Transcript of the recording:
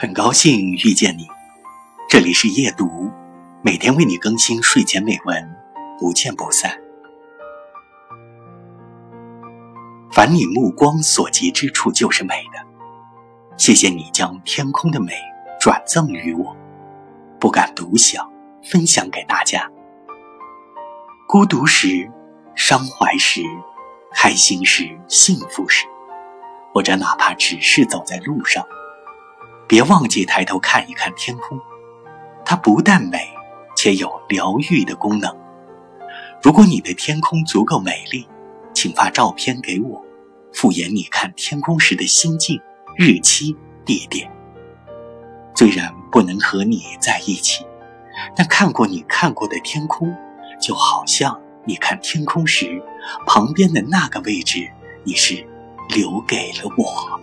很高兴遇见你，这里是夜读，每天为你更新睡前美文，不见不散。凡你目光所及之处，就是美的。谢谢你将天空的美转赠于我，不敢独享，分享给大家。孤独时，伤怀时，开心时，幸福时。或者哪怕只是走在路上，别忘记抬头看一看天空，它不但美，且有疗愈的功能。如果你的天空足够美丽，请发照片给我，复原你看天空时的心境、日期、地点。虽然不能和你在一起，但看过你看过的天空，就好像你看天空时旁边的那个位置，你是。留给了我。